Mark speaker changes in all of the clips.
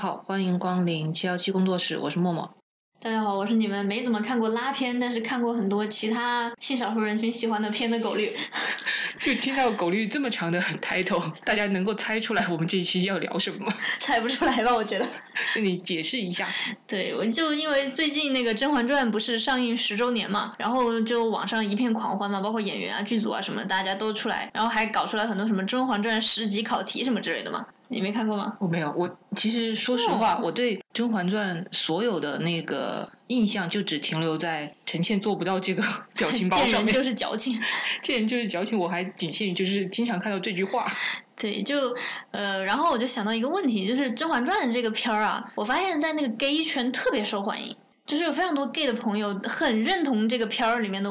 Speaker 1: 好，欢迎光临七幺七工作室，我是默默。
Speaker 2: 大家好，我是你们没怎么看过拉片，但是看过很多其他性少数人群喜欢的片的狗绿。
Speaker 1: 就听到狗绿这么长的 title，大家能够猜出来我们这一期要聊什么吗？
Speaker 2: 猜不出来吧？我觉得。
Speaker 1: 那你解释一下。
Speaker 2: 对，我就因为最近那个《甄嬛传》不是上映十周年嘛，然后就网上一片狂欢嘛，包括演员啊、剧组啊什么，大家都出来，然后还搞出来很多什么《甄嬛传》十级考题什么之类的嘛。你没看过吗？
Speaker 1: 我没有，我其实说实话，我对《甄嬛传》所有的那个印象就只停留在陈倩做不到这个 表情包上面。
Speaker 2: 见人就是矫情，
Speaker 1: 见人就是矫情，我还仅限于就是经常看到这句话。
Speaker 2: 对，就呃，然后我就想到一个问题，就是《甄嬛传》这个片儿啊，我发现在那个 gay 圈特别受欢迎，就是有非常多 gay 的朋友很认同这个片儿里面的。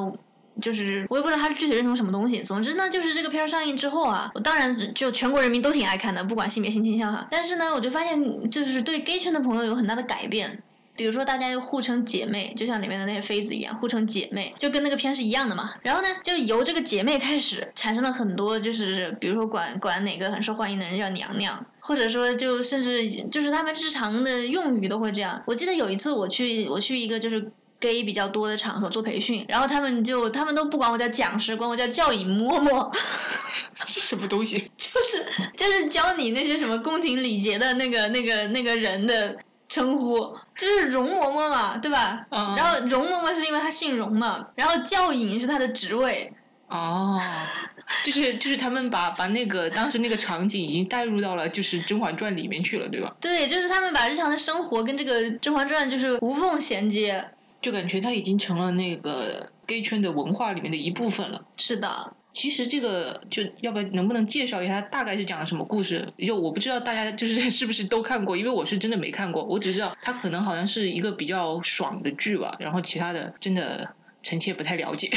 Speaker 2: 就是我也不知道他是具体认同什么东西。总之呢，就是这个片儿上映之后啊，我当然就全国人民都挺爱看的，不管性别性倾向哈。但是呢，我就发现就是对 gay 圈的朋友有很大的改变。比如说大家又互称姐妹，就像里面的那些妃子一样，互称姐妹，就跟那个片是一样的嘛。然后呢，就由这个姐妹开始产生了很多，就是比如说管管哪个很受欢迎的人叫娘娘，或者说就甚至就是他们日常的用语都会这样。我记得有一次我去我去一个就是。gay 比较多的场合做培训，然后他们就他们都不管我叫讲师，管我叫教引嬷嬷，
Speaker 1: 是什么东西？
Speaker 2: 就是就是教你那些什么宫廷礼节的那个那个那个人的称呼，就是容嬷嬷嘛，对吧？然后容嬷嬷是因为她姓容嘛，然后教引是她的职位。
Speaker 1: 哦，就是就是他们把把那个当时那个场景已经带入到了就是《甄嬛传》里面去了，对吧？
Speaker 2: 对，就是他们把日常的生活跟这个《甄嬛传》就是无缝衔接。
Speaker 1: 就感觉它已经成了那个 gay 圈的文化里面的一部分了。
Speaker 2: 是的，
Speaker 1: 其实这个就要不要能不能介绍一下，大概是讲的什么故事？就我不知道大家就是 是不是都看过，因为我是真的没看过，我只知道它可能好像是一个比较爽的剧吧，然后其他的真的臣妾不太了解。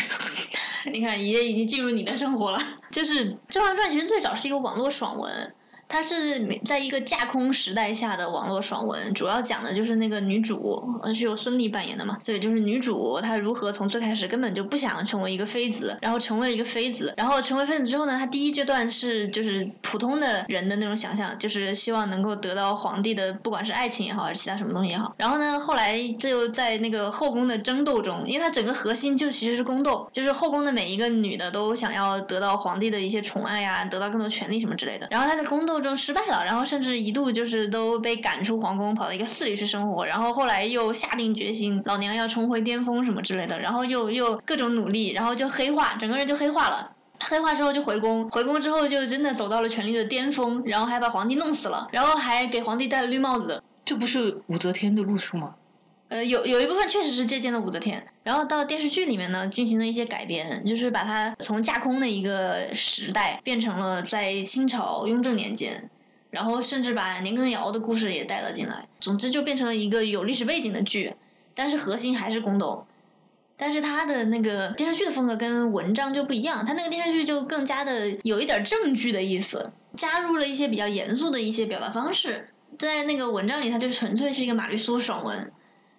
Speaker 2: 你看，爷已经进入你的生活了。就是《甄嬛传》其实最早是一个网络爽文。它是在一个架空时代下的网络爽文，主要讲的就是那个女主，是由孙俪扮演的嘛，所以就是女主她如何从最开始根本就不想成为一个妃子，然后成为了一个妃子，然后成为妃子之后呢，她第一阶段是就是普通的人的那种想象，就是希望能够得到皇帝的不管是爱情也好还是其他什么东西也好，然后呢，后来就在那个后宫的争斗中，因为它整个核心就其实是宫斗，就是后宫的每一个女的都想要得到皇帝的一些宠爱呀，得到更多权利什么之类的，然后她在宫斗。中失败了，然后甚至一度就是都被赶出皇宫，跑到一个寺里去生活。然后后来又下定决心，老娘要重回巅峰什么之类的。然后又又各种努力，然后就黑化，整个人就黑化了。黑化之后就回宫，回宫之后就真的走到了权力的巅峰，然后还把皇帝弄死了，然后还给皇帝戴了绿帽子。
Speaker 1: 这不是武则天的路数吗？
Speaker 2: 呃，有有一部分确实是借鉴了武则天，然后到电视剧里面呢进行了一些改编，就是把它从架空的一个时代变成了在清朝雍正年间，然后甚至把年羹尧的故事也带了进来。总之就变成了一个有历史背景的剧，但是核心还是宫斗。但是他的那个电视剧的风格跟文章就不一样，他那个电视剧就更加的有一点正剧的意思，加入了一些比较严肃的一些表达方式。在那个文章里，它就纯粹是一个玛丽苏爽文。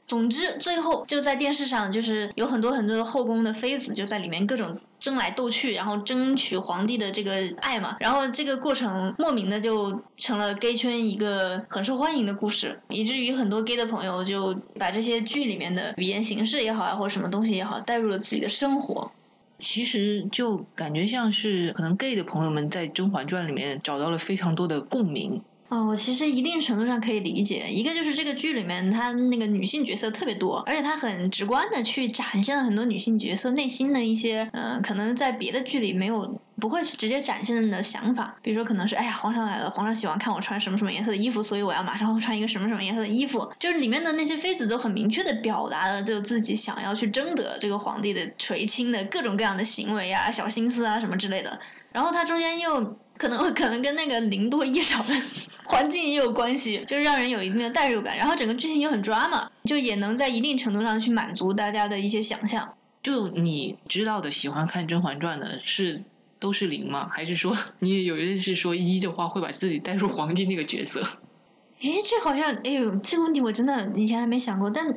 Speaker 2: 总之，最后就在电视上，就是有很多很多的后宫的妃子就在里面各种争来斗去，然后争取皇帝的这个爱嘛。然后这个过程莫名的就成了 gay 圈一个很受欢迎的故事，以至于很多 gay 的朋友就把这些剧里面的语言形式也好啊，或者什么东西也好，带入了自己的生活。
Speaker 1: 其实就感觉像是可能 gay 的朋友们在《甄嬛传》里面找到了非常多的共鸣。
Speaker 2: 哦，我其实一定程度上可以理解，一个就是这个剧里面它那个女性角色特别多，而且它很直观的去展现了很多女性角色内心的一些，嗯，可能在别的剧里没有不会去直接展现的想法，比如说可能是哎呀皇上来了，皇上喜欢看我穿什么什么颜色的衣服，所以我要马上穿一个什么什么颜色的衣服，就是里面的那些妃子都很明确的表达了就自己想要去争得这个皇帝的垂青的各种各样的行为啊、小心思啊什么之类的，然后它中间又。可能可能跟那个零多一少的 环境也有关系，就是让人有一定的代入感。然后整个剧情又很抓嘛，就也能在一定程度上去满足大家的一些想象。
Speaker 1: 就你知道的，喜欢看《甄嬛传》的是都是零吗？还是说 你也有人是说一的话会把自己带入皇帝那个角色？
Speaker 2: 哎，这好像哎呦，这个问题我真的以前还没想过，但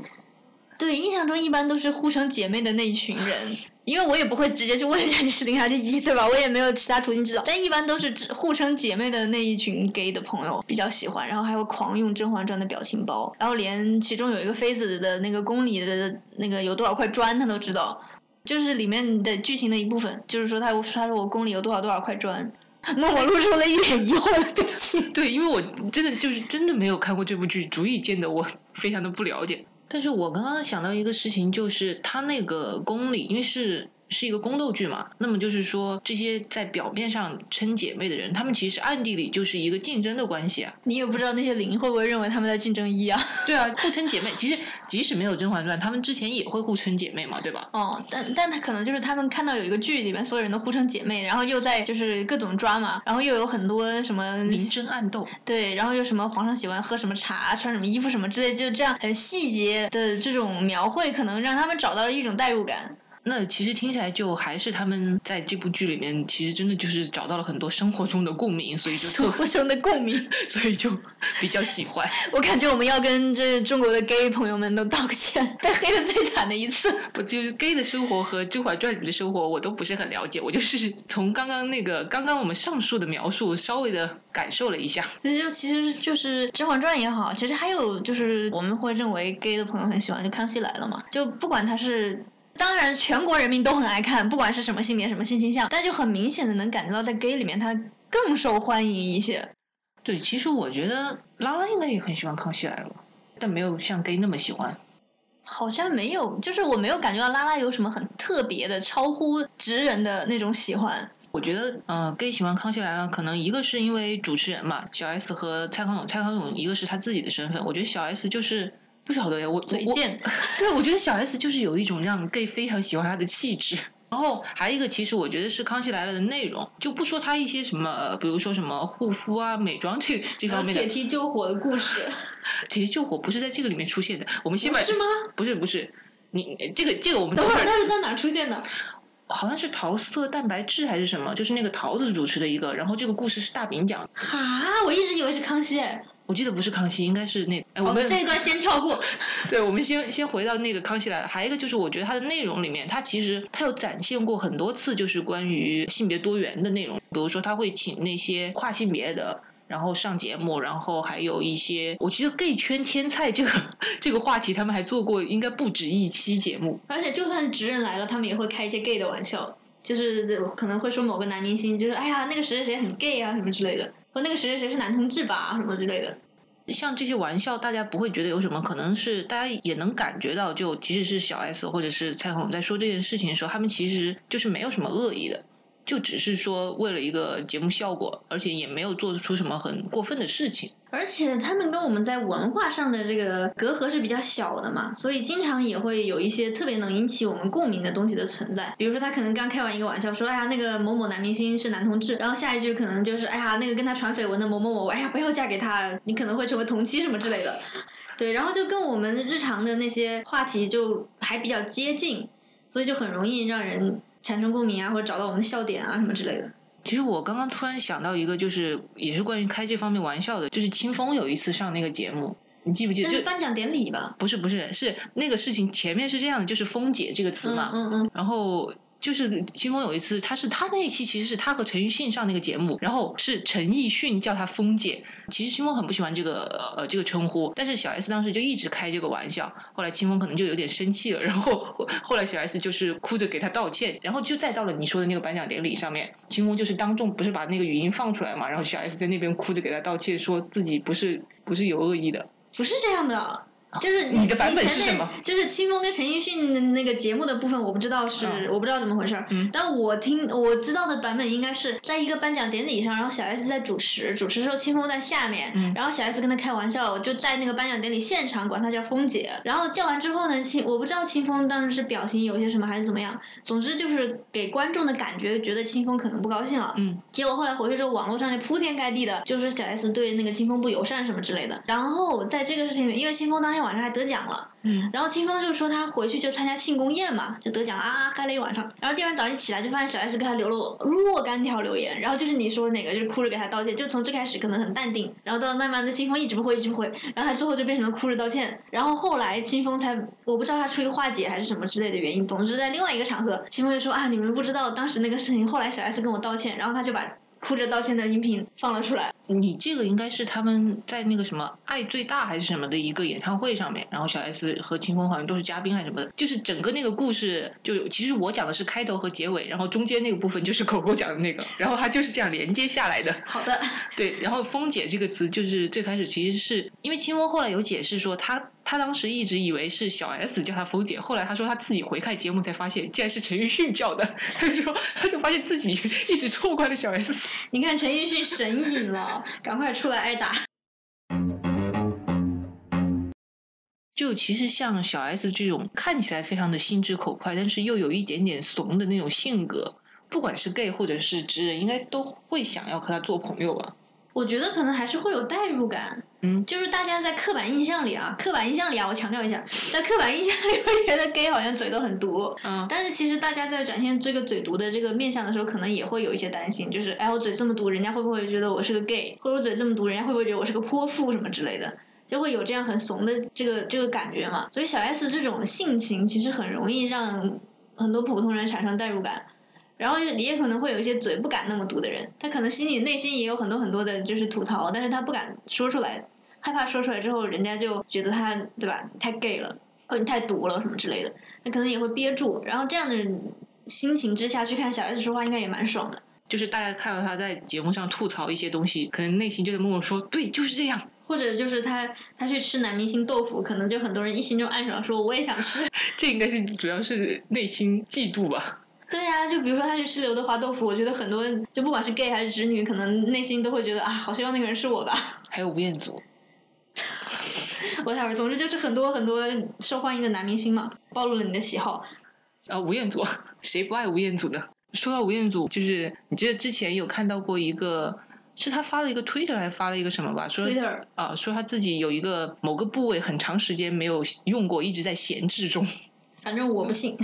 Speaker 2: 对，印象中一般都是互称姐妹的那一群人，因为我也不会直接去问人家你是零还是一，对吧？我也没有其他途径知道，但一般都是指互称姐妹的那一群 gay 的朋友比较喜欢，然后还有狂用《甄嬛传》的表情包，然后连其中有一个妃子的那个宫里的那个有多少块砖他都知道，就是里面的剧情的一部分，就是说他他说我宫里有多少多少块砖。默默露出了一脸疑惑的表情。
Speaker 1: 对，因为我真的就是真的没有看过这部剧，足以见得我非常的不了解。但是我刚刚想到一个事情，就是他那个宫里，因为是。是一个宫斗剧嘛？那么就是说，这些在表面上称姐妹的人，他们其实暗地里就是一个竞争的关系啊。
Speaker 2: 你也不知道那些零会不会认为他们在竞争一啊？
Speaker 1: 对啊，互称姐妹。其实即使没有《甄嬛传》，他们之前也会互称姐妹嘛，对吧？
Speaker 2: 哦，但但他可能就是他们看到有一个剧里面所有人都互称姐妹，然后又在就是各种抓嘛，然后又有很多什么
Speaker 1: 明争暗斗。
Speaker 2: 对，然后又什么皇上喜欢喝什么茶、穿什么衣服什么之类，就这样很细节的这种描绘，可能让他们找到了一种代入感。
Speaker 1: 那其实听起来就还是他们在这部剧里面，其实真的就是找到了很多生活中的共鸣，所以就
Speaker 2: 生活中的共鸣，
Speaker 1: 所以就比较喜欢。
Speaker 2: 我感觉我们要跟这中国的 gay 朋友们都道个歉，被黑的最惨的一次。
Speaker 1: 不，就是 gay 的生活和《甄嬛传》里的生活，我都不是很了解。我就是从刚刚那个刚刚我们上述的描述，稍微的感受了一下。
Speaker 2: 就其实就是《甄嬛传》也好，其实还有就是我们会认为 gay 的朋友很喜欢，就《康熙来了》嘛，就不管他是。当然，全国人民都很爱看，不管是什么性别、什么性倾向，但就很明显的能感觉到，在 gay 里面，他更受欢迎一些。
Speaker 1: 对，其实我觉得拉拉应该也很喜欢《康熙来了》，但没有像 gay 那么喜欢。
Speaker 2: 好像没有，就是我没有感觉到拉拉有什么很特别的、超乎直人的那种喜欢。
Speaker 1: 我觉得，呃，gay 喜欢《康熙来了》，可能一个是因为主持人嘛，小 S 和蔡康永，蔡康永一个是他自己的身份，我觉得小 S 就是。不晓得呀，我
Speaker 2: 嘴贱。
Speaker 1: 对，我觉得小 S 就是有一种让 gay 非常喜欢她的气质。然后还有一个，其实我觉得是《康熙来了》的内容，就不说他一些什么，比如说什么护肤啊、美妆这这方面的。
Speaker 2: 铁蹄救火的故事。
Speaker 1: 铁蹄救火不是在这个里面出现的，我们先把。
Speaker 2: 是吗？
Speaker 1: 不是不是，你这个这个我们
Speaker 2: 等会儿他是在哪出现的？
Speaker 1: 好像是桃色蛋白质还是什么？就是那个桃子主持的一个，然后这个故事是大饼讲。
Speaker 2: 哈，我一直以为是康熙。
Speaker 1: 我记得不是康熙，应该是那哎，我们
Speaker 2: 这一段先跳过。
Speaker 1: 对，我们先先回到那个康熙来了。还有一个就是，我觉得它的内容里面，它其实它有展现过很多次，就是关于性别多元的内容。比如说，他会请那些跨性别的，然后上节目，然后还有一些，我记得 gay 圈天菜这个这个话题，他们还做过，应该不止一期节目。
Speaker 2: 而且，就算直人来了，他们也会开一些 gay 的玩笑，就是可能会说某个男明星，就是哎呀，那个谁谁谁很 gay 啊，什么之类的。说那个谁谁谁是男同志吧，什么之类的。
Speaker 1: 像这些玩笑，大家不会觉得有什么，可能是大家也能感觉到，就即使是小 S 或者是蔡康永在说这件事情的时候，他们其实就是没有什么恶意的。就只是说为了一个节目效果，而且也没有做出什么很过分的事情。
Speaker 2: 而且他们跟我们在文化上的这个隔阂是比较小的嘛，所以经常也会有一些特别能引起我们共鸣的东西的存在。比如说他可能刚开完一个玩笑，说哎呀那个某某男明星是男同志，然后下一句可能就是哎呀那个跟他传绯闻的某某某，哎呀不要嫁给他，你可能会成为同妻什么之类的。对，然后就跟我们日常的那些话题就还比较接近，所以就很容易让人。产生共鸣啊，或者找到我们的笑点啊，什么之类的。
Speaker 1: 其实我刚刚突然想到一个，就是也是关于开这方面玩笑的，就是清风有一次上那个节目，你记不记得？
Speaker 2: 是颁奖典礼吧？
Speaker 1: 不是不是，是那个事情前面是这样的，就是“风姐”这个词嘛，
Speaker 2: 嗯嗯，
Speaker 1: 然后。就是清风有一次，他是他那一期其实是他和陈奕迅上那个节目，然后是陈奕迅叫他峰姐。其实清风很不喜欢这个呃这个称呼，但是小 S 当时就一直开这个玩笑。后来清风可能就有点生气了，然后后来小 S 就是哭着给他道歉，然后就再到了你说的那个颁奖典礼上面，清风就是当众不是把那个语音放出来嘛，然后小 S 在那边哭着给他道歉，说自己不是不是有恶意的，
Speaker 2: 不是这样的。就是
Speaker 1: 你的版本是什么？
Speaker 2: 就是清风跟陈奕迅的那个节目的部分，我不知道是我不知道怎么回事儿。但我听我知道的版本应该是在一个颁奖典礼上，然后小 S 在主持，主持的时候清风在下面，然后小 S 跟他开玩笑，就在那个颁奖典礼现场管他叫风姐。然后叫完之后呢，清我不知道清风当时是表情有些什么还是怎么样，总之就是给观众的感觉觉得清风可能不高兴了。
Speaker 1: 嗯。
Speaker 2: 结果后来回去之后，网络上就铺天盖地的，就是小 S 对那个清风不友善什么之类的。然后在这个事情里面，因为清风当天晚晚上还得奖了。
Speaker 1: 嗯，
Speaker 2: 然后清风就说他回去就参加庆功宴嘛，就得奖了啊，嗨了一晚上。然后第二天早上一起来就发现小 S 给他留了若干条留言，然后就是你说哪个就是哭着给他道歉，就从最开始可能很淡定，然后到慢慢的清风一直不回一直不回，然后他最后就变成了哭着道歉。然后后来清风才我不知道他出于化解还是什么之类的原因，总之在另外一个场合，清风就说啊你们不知道当时那个事情，后来小 S 跟我道歉，然后他就把。哭着道歉的音频放了出来。
Speaker 1: 你这个应该是他们在那个什么《爱最大》还是什么的一个演唱会上面，然后小 S 和清风好像都是嘉宾还是什么的。就是整个那个故事，就其实我讲的是开头和结尾，然后中间那个部分就是狗狗讲的那个，然后它就是这样连接下来的。
Speaker 2: 好的。
Speaker 1: 对，然后“风姐”这个词就是最开始其实是因为清风后来有解释说，他他当时一直以为是小 S 叫他峰姐，后来他说他自己回看节目才发现，竟然是陈奕迅叫的。他就说他就发现自己一直错怪了小 S。
Speaker 2: 你看陈奕迅神隐了，赶快出来挨打。
Speaker 1: 就其实像小 S 这种看起来非常的心直口快，但是又有一点点怂的那种性格，不管是 gay 或者是直人，应该都会想要和他做朋友吧。
Speaker 2: 我觉得可能还是会有代入感，
Speaker 1: 嗯，
Speaker 2: 就是大家在刻板印象里啊，刻板印象里啊，我强调一下，在刻板印象里会觉得 gay 好像嘴都很毒，
Speaker 1: 嗯，
Speaker 2: 但是其实大家在展现这个嘴毒的这个面相的时候，可能也会有一些担心，就是哎，我嘴这么毒，人家会不会觉得我是个 gay，或者我嘴这么毒，人家会不会觉得我是个泼妇什么之类的，就会有这样很怂的这个这个感觉嘛。所以小 S 这种性情其实很容易让很多普通人产生代入感。然后也可能会有一些嘴不敢那么毒的人，他可能心里内心也有很多很多的就是吐槽，但是他不敢说出来，害怕说出来之后人家就觉得他对吧太 gay 了，或者你太毒了什么之类的，他可能也会憋住。然后这样的心情之下去看小 S 说话，应该也蛮爽的。
Speaker 1: 就是大家看到他在节目上吐槽一些东西，可能内心就在默默说对，就是这样。
Speaker 2: 或者就是他他去吃男明星豆腐，可能就很多人一心中暗爽说我也想吃。
Speaker 1: 这应该是主要是内心嫉妒吧。
Speaker 2: 对呀，就比如说他去吃刘德华豆腐，我觉得很多就不管是 gay 还是直女，可能内心都会觉得啊，好希望那个人是我吧。
Speaker 1: 还有吴彦祖，
Speaker 2: 我待会儿，总之就是很多很多受欢迎的男明星嘛，暴露了你的喜好。
Speaker 1: 啊，吴彦祖，谁不爱吴彦祖呢？说到吴彦祖，就是你记得之前有看到过一个，是他发了一个 Twitter 还是发了一个什么吧？说啊，说他自己有一个某个部位很长时间没有用过，一直在闲置中。
Speaker 2: 反正我不信。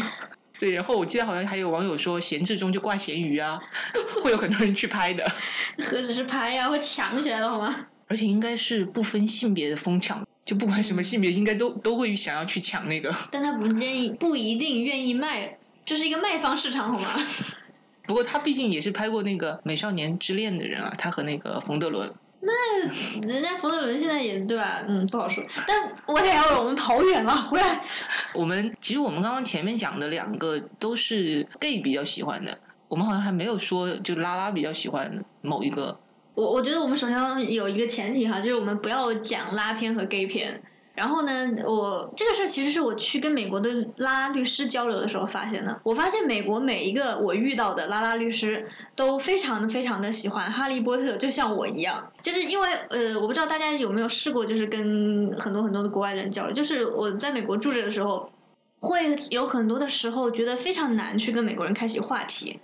Speaker 1: 对，然后我记得好像还有网友说闲置中就挂咸鱼啊，会有很多人去拍的。
Speaker 2: 何止是拍呀，会抢起来了好吗？
Speaker 1: 而且应该是不分性别的疯抢，就不管什么性别，应该都都会想要去抢那个。
Speaker 2: 但他不建议，不一定愿意卖，这是一个卖方市场好吗？
Speaker 1: 不过他毕竟也是拍过那个《美少年之恋》的人啊，他和那个冯德伦。
Speaker 2: 那人家冯德伦现在也对吧？嗯，不好说。但我想要我们跑远了，回来。
Speaker 1: 我们其实我们刚刚前面讲的两个都是 gay 比较喜欢的，我们好像还没有说就拉拉比较喜欢某一个。
Speaker 2: 我我觉得我们首先要有一个前提哈，就是我们不要讲拉片和 gay 片。然后呢，我这个事儿其实是我去跟美国的拉拉律师交流的时候发现的。我发现美国每一个我遇到的拉拉律师都非常的非常的喜欢哈利波特，就像我一样。就是因为呃，我不知道大家有没有试过，就是跟很多很多的国外的人交流。就是我在美国住着的时候，会有很多的时候觉得非常难去跟美国人开启话题，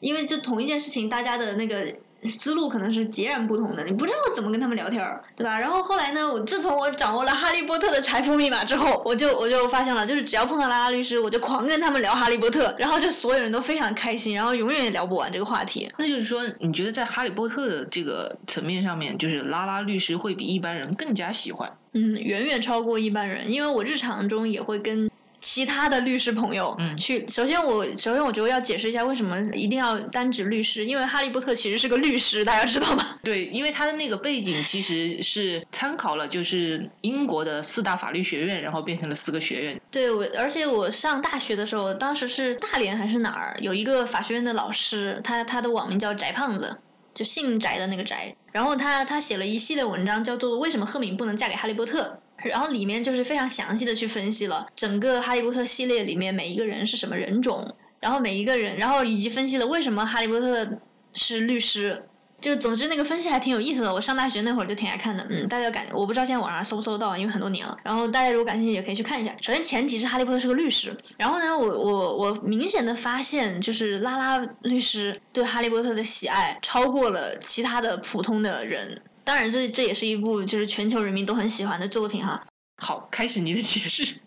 Speaker 2: 因为就同一件事情，大家的那个。思路可能是截然不同的，你不知道怎么跟他们聊天儿，对吧？然后后来呢，我自从我掌握了哈利波特的财富密码之后，我就我就发现了，就是只要碰到拉拉律师，我就狂跟他们聊哈利波特，然后就所有人都非常开心，然后永远也聊不完这个话题。
Speaker 1: 那就是说，你觉得在哈利波特的这个层面上面，就是拉拉律师会比一般人更加喜欢？
Speaker 2: 嗯，远远超过一般人，因为我日常中也会跟。其他的律师朋友，
Speaker 1: 嗯，
Speaker 2: 去首先我首先我觉得要解释一下为什么一定要单指律师，因为哈利波特其实是个律师，大家知道吗？
Speaker 1: 对，因为他的那个背景其实是参考了就是英国的四大法律学院，然后变成了四个学院。
Speaker 2: 对，我而且我上大学的时候，当时是大连还是哪儿，有一个法学院的老师，他他的网名叫翟胖子，就姓翟的那个翟，然后他他写了一系列文章，叫做为什么赫敏不能嫁给哈利波特。然后里面就是非常详细的去分析了整个哈利波特系列里面每一个人是什么人种，然后每一个人，然后以及分析了为什么哈利波特是律师。就总之那个分析还挺有意思的，我上大学那会儿就挺爱看的。嗯，大家感我不知道现在网上搜不搜得到，因为很多年了。然后大家如果感兴趣也可以去看一下。首先前提是哈利波特是个律师，然后呢，我我我明显的发现就是拉拉律师对哈利波特的喜爱超过了其他的普通的人。当然，这这也是一部就是全球人民都很喜欢的作品哈。
Speaker 1: 好，开始你的解释。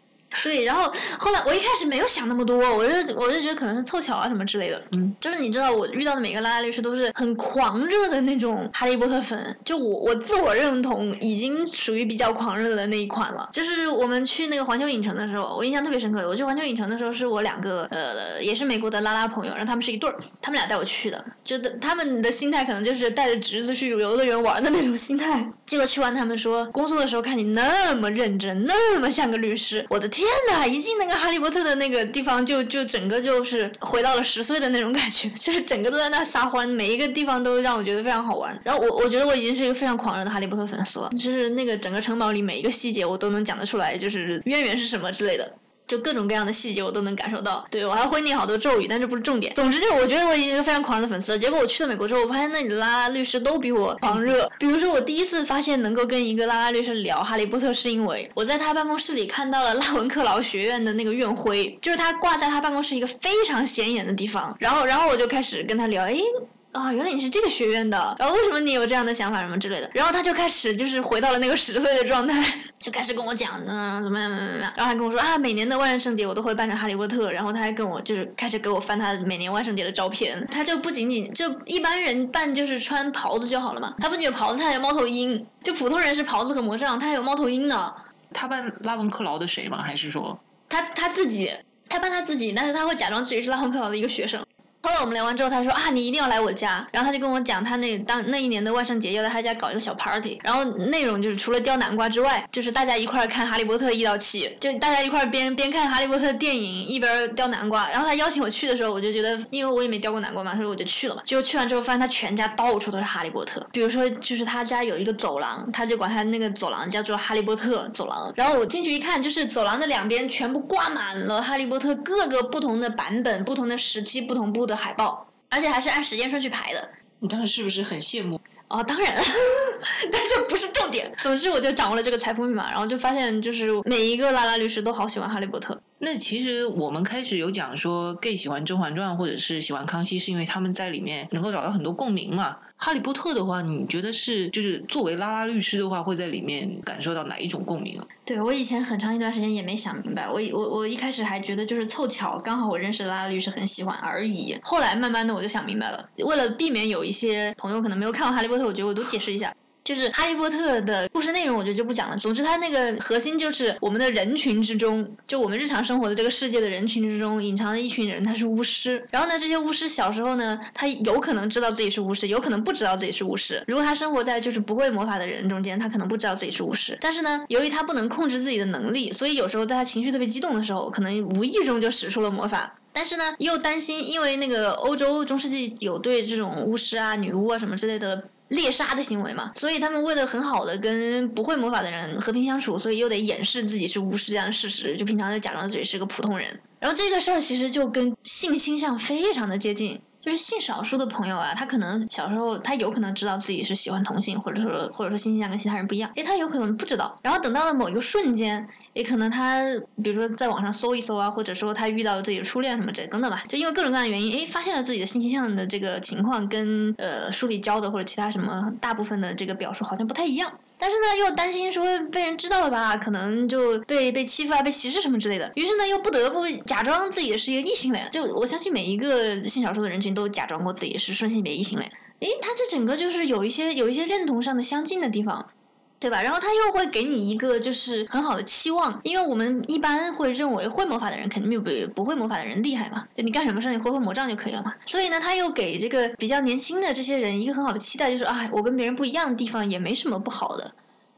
Speaker 2: 对，然后后来我一开始没有想那么多，我就我就觉得可能是凑巧啊什么之类的。
Speaker 1: 嗯，
Speaker 2: 就是你知道我遇到的每个拉拉律师都是很狂热的那种哈利波特粉，就我我自我认同已经属于比较狂热的那一款了。就是我们去那个环球影城的时候，我印象特别深刻。我去环球影城的时候是我两个呃也是美国的拉拉朋友，然后他们是一对儿，他们俩带我去的，就他们的心态可能就是带着侄子去游乐园玩的那种心态。结果去完他们说，工作的时候看你那么认真，那么像个律师，我的天天呐，一进那个哈利波特的那个地方，就就整个就是回到了十岁的那种感觉，就是整个都在那撒欢，每一个地方都让我觉得非常好玩。然后我我觉得我已经是一个非常狂热的哈利波特粉丝了，就是那个整个城堡里每一个细节我都能讲得出来，就是渊源是什么之类的。就各种各样的细节我都能感受到，对我还会念好多咒语，但这不是重点。总之就是我觉得我已经是非常狂热的粉丝了。结果我去了美国之后，我发现那里的拉拉律师都比我狂热。比如说我第一次发现能够跟一个拉拉律师聊哈利波特，是因为我在他办公室里看到了 拉文克劳学院的那个院徽，就是他挂在他办公室一个非常显眼的地方。然后然后我就开始跟他聊，诶。啊，原来你是这个学院的，然后为什么你有这样的想法什么之类的？然后他就开始就是回到了那个十岁的状态，就开始跟我讲，嗯，怎么样怎么样怎么样，然后还跟我说啊，每年的万圣节我都会扮成哈利波特，然后他还跟我就是开始给我翻他每年万圣节的照片，他就不仅仅就一般人扮就是穿袍子就好了嘛，他不仅有袍子，他还有猫头鹰，就普通人是袍子和魔杖，他还有猫头鹰呢。
Speaker 1: 他扮拉文克劳的谁吗？还是说
Speaker 2: 他他自己，他扮他自己，但是他会假装自己是拉文克劳的一个学生。后来我们聊完之后，他说啊，你一定要来我家。然后他就跟我讲，他那当那一年的万圣节要在他家搞一个小 party，然后内容就是除了雕南瓜之外，就是大家一块看《哈利波特》一到七，就大家一块边边看《哈利波特》电影一边雕南瓜。然后他邀请我去的时候，我就觉得，因为我也没雕过南瓜嘛，所以我就去了嘛。结果去完之后，发现他全家到处都是哈利波特。比如说，就是他家有一个走廊，他就管他那个走廊叫做哈利波特走廊。然后我进去一看，就是走廊的两边全部挂满了哈利波特各个不同的版本、不同的时期、不同部的海报。而且还是按时间顺序排的，
Speaker 1: 你当时是不是很羡慕？
Speaker 2: 哦，当然，但这不是重点。总之，我就掌握了这个财富密码，然后就发现，就是每一个拉拉律师都好喜欢哈利波特。
Speaker 1: 那其实我们开始有讲说，gay 喜欢《甄嬛传》或者是喜欢康熙，是因为他们在里面能够找到很多共鸣嘛。哈利波特的话，你觉得是就是作为拉拉律师的话，会在里面感受到哪一种共鸣啊？
Speaker 2: 对我以前很长一段时间也没想明白，我我我一开始还觉得就是凑巧，刚好我认识的拉拉律师很喜欢而已。后来慢慢的我就想明白了，为了避免有一些朋友可能没有看过哈利波特，我觉得我都解释一下。就是《哈利波特》的故事内容，我觉得就不讲了。总之，它那个核心就是我们的人群之中，就我们日常生活的这个世界的人群之中，隐藏的一群人，他是巫师。然后呢，这些巫师小时候呢，他有可能知道自己是巫师，有可能不知道自己是巫师。如果他生活在就是不会魔法的人中间，他可能不知道自己是巫师。但是呢，由于他不能控制自己的能力，所以有时候在他情绪特别激动的时候，可能无意中就使出了魔法。但是呢，又担心，因为那个欧洲中世纪有对这种巫师啊、女巫啊什么之类的。猎杀的行为嘛，所以他们为了很好的跟不会魔法的人和平相处，所以又得掩饰自己是巫师这样的事实，就平常就假装自己是个普通人。然后这个事儿其实就跟性倾向非常的接近，就是性少数的朋友啊，他可能小时候他有可能知道自己是喜欢同性，或者说或者说性倾向跟其他人不一样，诶，他有可能不知道。然后等到了某一个瞬间。也可能他，比如说在网上搜一搜啊，或者说他遇到自己的初恋什么之类等等吧，就因为各种各样的原因，哎，发现了自己的性倾向的这个情况跟呃书里教的或者其他什么大部分的这个表述好像不太一样，但是呢又担心说被人知道了吧，可能就被被欺负啊、被歧视什么之类的，于是呢又不得不假装自己是一个异性恋。就我相信每一个性少数的人群都假装过自己是顺性别异性恋，诶，他这整个就是有一些有一些认同上的相近的地方。对吧？然后他又会给你一个就是很好的期望，因为我们一般会认为会魔法的人肯定比不会魔法的人厉害嘛，就你干什么事你会会魔杖就可以了嘛。所以呢，他又给这个比较年轻的这些人一个很好的期待，就是啊，我跟别人不一样的地方也没什么不好的，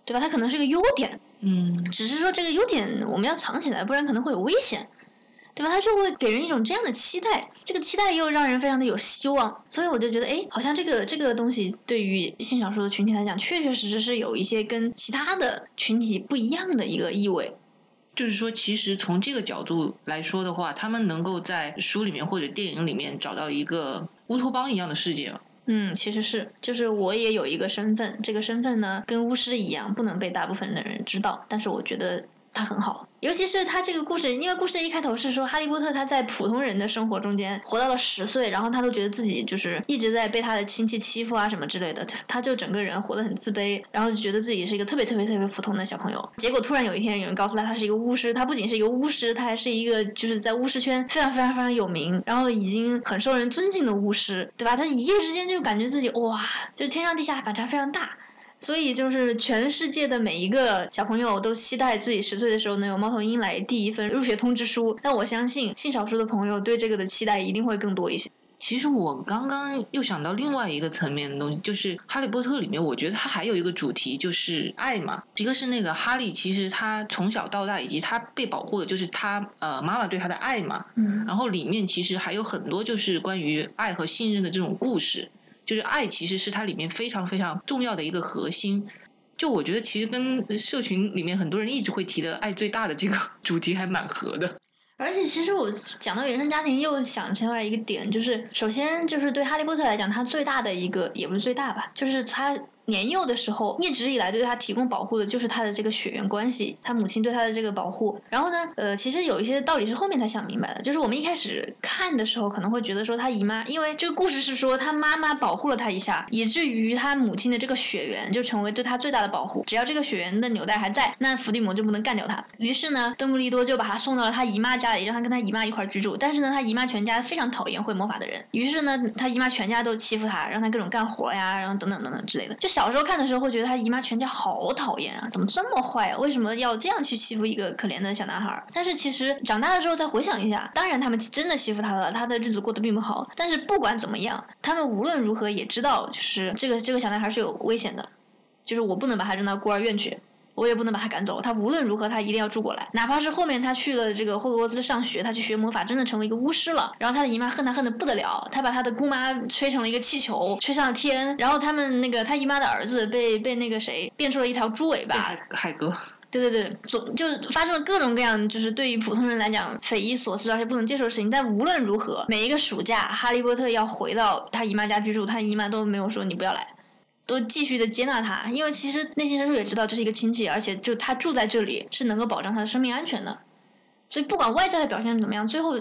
Speaker 2: 对吧？他可能是个优点，
Speaker 1: 嗯，
Speaker 2: 只是说这个优点我们要藏起来，不然可能会有危险。对吧？他就会给人一种这样的期待，这个期待又让人非常的有希望，所以我就觉得，哎，好像这个这个东西对于性少数的群体来讲，确确实实是有一些跟其他的群体不一样的一个意味。
Speaker 1: 就是说，其实从这个角度来说的话，他们能够在书里面或者电影里面找到一个乌托邦一样的世界。
Speaker 2: 嗯，其实是，就是我也有一个身份，这个身份呢跟巫师一样，不能被大部分的人知道，但是我觉得。他很好。尤其是他这个故事，因为故事一开头是说哈利波特他在普通人的生活中间活到了十岁，然后他都觉得自己就是一直在被他的亲戚欺负啊什么之类的，他他就整个人活得很自卑，然后就觉得自己是一个特别特别特别普通的小朋友。结果突然有一天有人告诉他他是一个巫师，他不仅是一个巫师，他还是一个就是在巫师圈非常非常非常有名，然后已经很受人尊敬的巫师，对吧？他一夜之间就感觉自己哇，就天上地下反差非常大。所以就是全世界的每一个小朋友都期待自己十岁的时候能有猫头鹰来递一份入学通知书。但我相信性少数的朋友对这个的期待一定会更多一些。
Speaker 1: 其实我刚刚又想到另外一个层面的东西，就是《哈利波特》里面，我觉得它还有一个主题就是爱嘛。一个是那个哈利，其实他从小到大，以及他被保护的，就是他呃妈妈对他的爱嘛。
Speaker 2: 嗯。
Speaker 1: 然后里面其实还有很多就是关于爱和信任的这种故事。就是爱其实是它里面非常非常重要的一个核心，就我觉得其实跟社群里面很多人一直会提的爱最大的这个 主题还蛮合的。
Speaker 2: 而且其实我讲到原生家庭，又想起来一个点，就是首先就是对哈利波特来讲，他最大的一个也不是最大吧，就是他。年幼的时候，一直以来对他提供保护的就是他的这个血缘关系，他母亲对他的这个保护。然后呢，呃，其实有一些道理是后面才想明白的，就是我们一开始看的时候可能会觉得说他姨妈，因为这个故事是说他妈妈保护了他一下，以至于他母亲的这个血缘就成为对他最大的保护。只要这个血缘的纽带还在，那伏地魔就不能干掉他。于是呢，邓布利多就把他送到了他姨妈家里，让他跟他姨妈一块居住。但是呢，他姨妈全家非常讨厌会魔法的人，于是呢，他姨妈全家都欺负他，让他各种干活呀，然后等等等等之类的。就小小时候看的时候会。觉得他姨妈全家好讨厌啊！怎么这么坏啊？为什么要这样去欺负一个可怜的小男孩？但是其实长大了之后再回想一下，当然他们真的欺负他了，他的日子过得并不好。但是不管怎么样，他们无论如何也知道，就是这个这个小男孩是有危险的，就是我不能把他扔到孤儿院去。我也不能把他赶走，他无论如何他一定要住过来，哪怕是后面他去了这个霍格沃兹上学，他去学魔法，真的成为一个巫师了。然后他的姨妈恨他恨得不得了，他把他的姑妈吹成了一个气球，吹上了天。然后他们那个他姨妈的儿子被被那个谁变出了一条猪尾巴，
Speaker 1: 海哥。
Speaker 2: 对对对，总就发生了各种各样，就是对于普通人来讲匪夷所思而且不能接受的事情。但无论如何，每一个暑假，哈利波特要回到他姨妈家居住，他姨妈都没有说你不要来。都继续的接纳他，因为其实内心深处也知道这是一个亲戚，而且就他住在这里是能够保障他的生命安全的，所以不管外在的表现怎么样，最后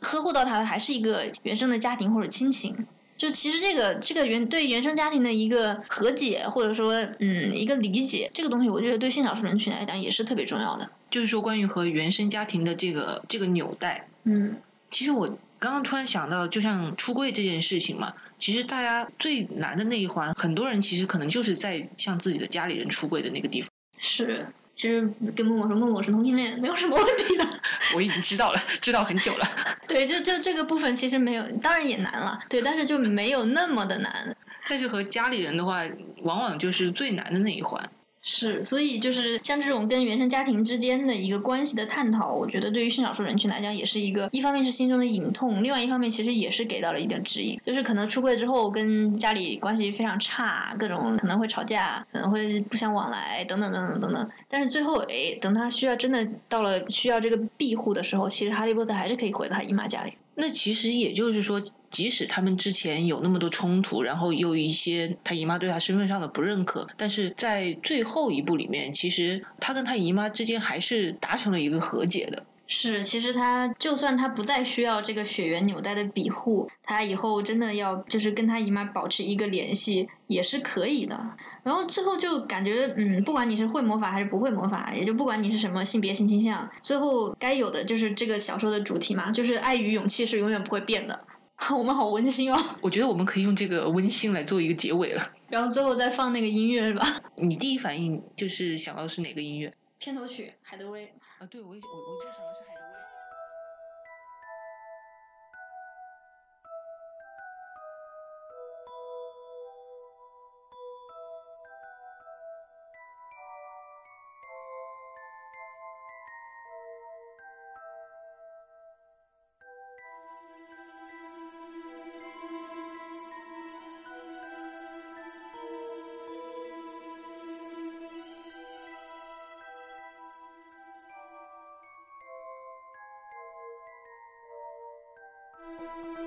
Speaker 2: 呵护到他的还是一个原生的家庭或者亲情。就其实这个这个原对原生家庭的一个和解，或者说嗯一个理解，这个东西我觉得对性少数人群来讲也是特别重要的。
Speaker 1: 就是说关于和原生家庭的这个这个纽带，
Speaker 2: 嗯，
Speaker 1: 其实我。刚刚突然想到，就像出柜这件事情嘛，其实大家最难的那一环，很多人其实可能就是在向自己的家里人出柜的那个地方。
Speaker 2: 是，其实跟默默说默默是同性恋没有什么问题的。
Speaker 1: 我已经知道了，知道很久了。
Speaker 2: 对，就就这个部分其实没有，当然也难了。对，但是就没有那么的难。
Speaker 1: 但是和家里人的话，往往就是最难的那一环。
Speaker 2: 是，所以就是像这种跟原生家庭之间的一个关系的探讨，我觉得对于性少数人群来讲，也是一个一方面是心中的隐痛，另外一方面其实也是给到了一点指引，就是可能出柜之后跟家里关系非常差，各种可能会吵架，可能会不相往来，等等等等等等。但是最后，哎，等他需要真的到了需要这个庇护的时候，其实哈利波特还是可以回到他姨妈家里。
Speaker 1: 那其实也就是说，即使他们之前有那么多冲突，然后又一些他姨妈对他身份上的不认可，但是在最后一步里面，其实他跟他姨妈之间还是达成了一个和解的。
Speaker 2: 是，其实他就算他不再需要这个血缘纽带的庇护，他以后真的要就是跟他姨妈保持一个联系也是可以的。然后最后就感觉，嗯，不管你是会魔法还是不会魔法，也就不管你是什么性别性倾向，最后该有的就是这个小说的主题嘛，就是爱与勇气是永远不会变的。我们好温馨哦！
Speaker 1: 我觉得我们可以用这个温馨来做一个结尾了。
Speaker 2: 然后最后再放那个音乐是吧？
Speaker 1: 你第一反应就是想到是哪个音乐？
Speaker 2: 片头曲，海德薇。
Speaker 1: 啊，对，我我我就想的是海。
Speaker 2: Música